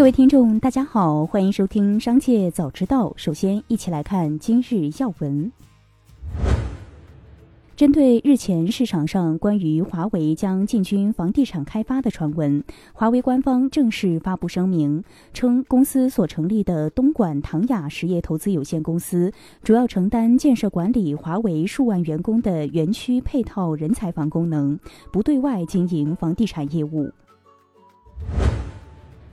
各位听众，大家好，欢迎收听《商界早知道》。首先，一起来看今日要闻。针对日前市场上关于华为将进军房地产开发的传闻，华为官方正式发布声明，称公司所成立的东莞唐雅实业投资有限公司，主要承担建设管理华为数万员工的园区配套人才房功能，不对外经营房地产业务。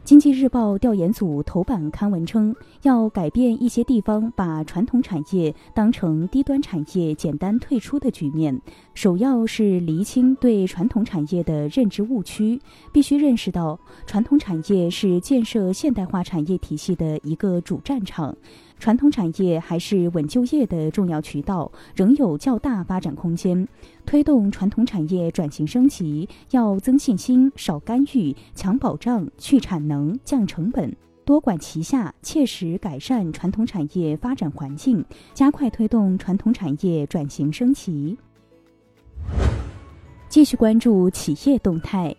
经济日报调研组头版刊文称，要改变一些地方把传统产业当成低端产业简单退出的局面，首要是厘清对传统产业的认知误区，必须认识到传统产业是建设现代化产业体系的一个主战场。传统产业还是稳就业的重要渠道，仍有较大发展空间。推动传统产业转型升级，要增信心、少干预、强保障、去产能、降成本，多管齐下，切实改善传统产业发展环境，加快推动传统产业转型升级。继续关注企业动态。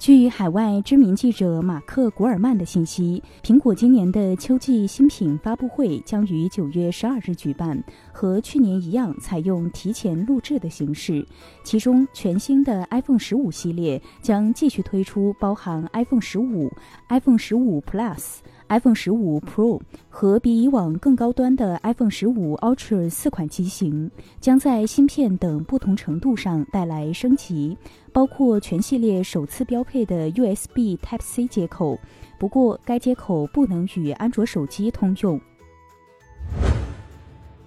据海外知名记者马克·古尔曼的信息，苹果今年的秋季新品发布会将于九月十二日举办，和去年一样，采用提前录制的形式。其中，全新的 iPhone 十五系列将继续推出包含 iPhone 十五、iPhone 十五 Plus。iPhone 十五 Pro 和比以往更高端的 iPhone 十五 Ultra 四款机型，将在芯片等不同程度上带来升级，包括全系列首次标配的 USB Type-C 接口。不过，该接口不能与安卓手机通用。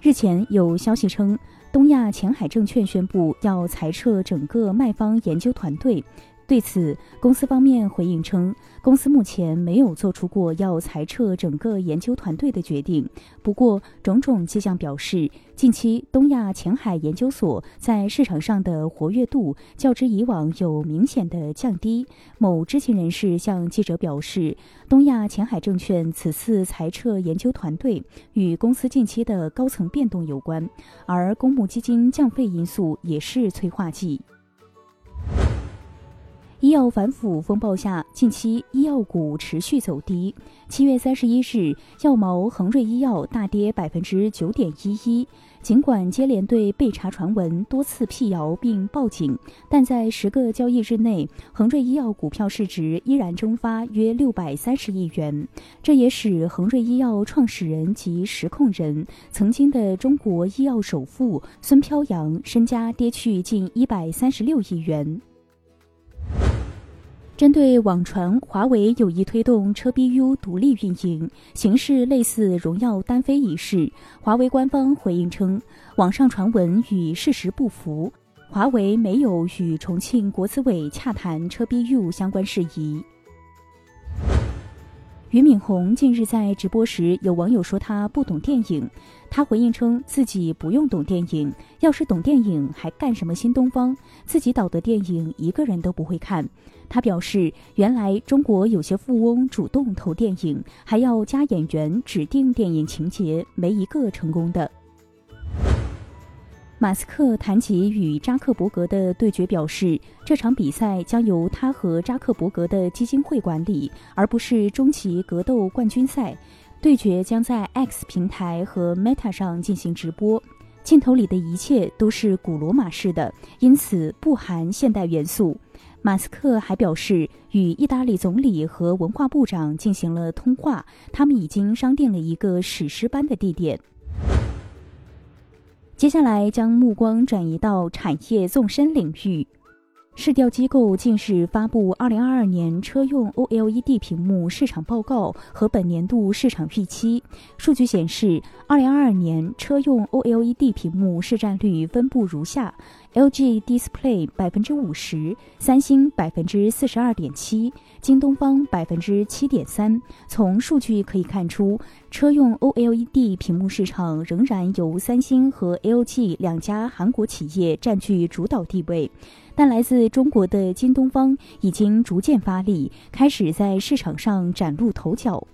日前有消息称，东亚前海证券宣布要裁撤整个卖方研究团队。对此，公司方面回应称，公司目前没有做出过要裁撤整个研究团队的决定。不过，种种迹象表示，近期东亚前海研究所在市场上的活跃度较之以往有明显的降低。某知情人士向记者表示，东亚前海证券此次裁撤研究团队与公司近期的高层变动有关，而公募基金降费因素也是催化剂。医药反腐风暴下，近期医药股持续走低。七月三十一日，药毛恒瑞医药大跌百分之九点一一。尽管接连对被查传闻多次辟谣并报警，但在十个交易日内，恒瑞医药股票市值依然蒸发约六百三十亿元。这也使恒瑞医药创始人及实控人、曾经的中国医药首富孙飘扬身家跌去近一百三十六亿元。针对网传华为有意推动车 BU 独立运营，形式类似荣耀单飞一事，华为官方回应称，网上传闻与事实不符，华为没有与重庆国资委洽谈车 BU 相关事宜。俞敏洪近日在直播时，有网友说他不懂电影，他回应称自己不用懂电影，要是懂电影还干什么新东方？自己导的电影一个人都不会看。他表示，原来中国有些富翁主动投电影，还要加演员指定电影情节，没一个成功的。马斯克谈及与扎克伯格的对决，表示这场比赛将由他和扎克伯格的基金会管理，而不是终极格斗冠军赛。对决将在 X 平台和 Meta 上进行直播，镜头里的一切都是古罗马式的，因此不含现代元素。马斯克还表示，与意大利总理和文化部长进行了通话，他们已经商定了一个史诗般的地点。接下来将目光转移到产业纵深领域。市调机构近日发布二零二二年车用 OLED 屏幕市场报告和本年度市场预期。数据显示，二零二二年车用 OLED 屏幕市占率分布如下。LG Display 百分之五十，三星百分之四十二点七，京东方百分之七点三。从数据可以看出，车用 OLED 屏幕市场仍然由三星和 LG 两家韩国企业占据主导地位，但来自中国的京东方已经逐渐发力，开始在市场上崭露头角。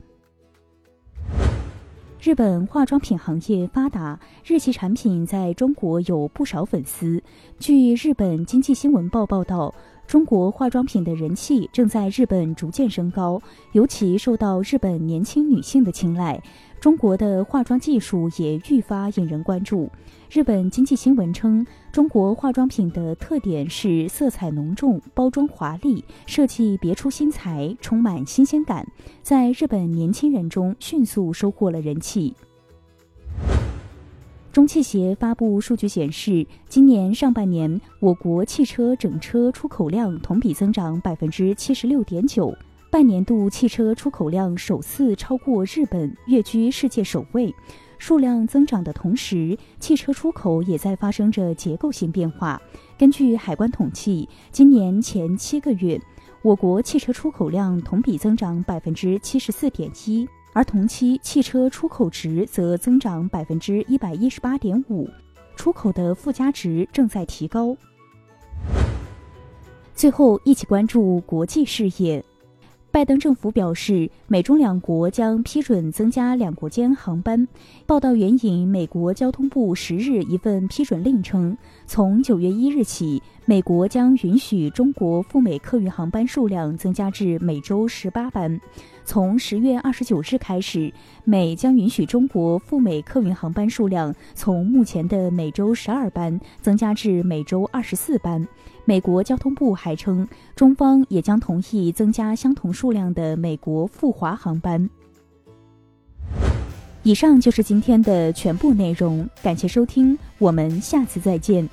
日本化妆品行业发达，日系产品在中国有不少粉丝。据日本经济新闻报报道，中国化妆品的人气正在日本逐渐升高，尤其受到日本年轻女性的青睐。中国的化妆技术也愈发引人关注。日本经济新闻称，中国化妆品的特点是色彩浓重、包装华丽、设计别出心裁、充满新鲜感，在日本年轻人中迅速收获了人气。中汽协发布数据显示，今年上半年我国汽车整车出口量同比增长百分之七十六点九，半年度汽车出口量首次超过日本，跃居世界首位。数量增长的同时，汽车出口也在发生着结构性变化。根据海关统计，今年前七个月，我国汽车出口量同比增长百分之七十四点一。而同期汽车出口值则增长百分之一百一十八点五，出口的附加值正在提高。最后，一起关注国际事业。拜登政府表示，美中两国将批准增加两国间航班。报道援引美国交通部十日一份批准令称，从九月一日起，美国将允许中国赴美客运航班数量增加至每周十八班。从十月二十九日开始，美将允许中国赴美客运航班数量从目前的每周十二班增加至每周二十四班。美国交通部还称，中方也将同意增加相同数量的美国赴华航班。以上就是今天的全部内容，感谢收听，我们下次再见。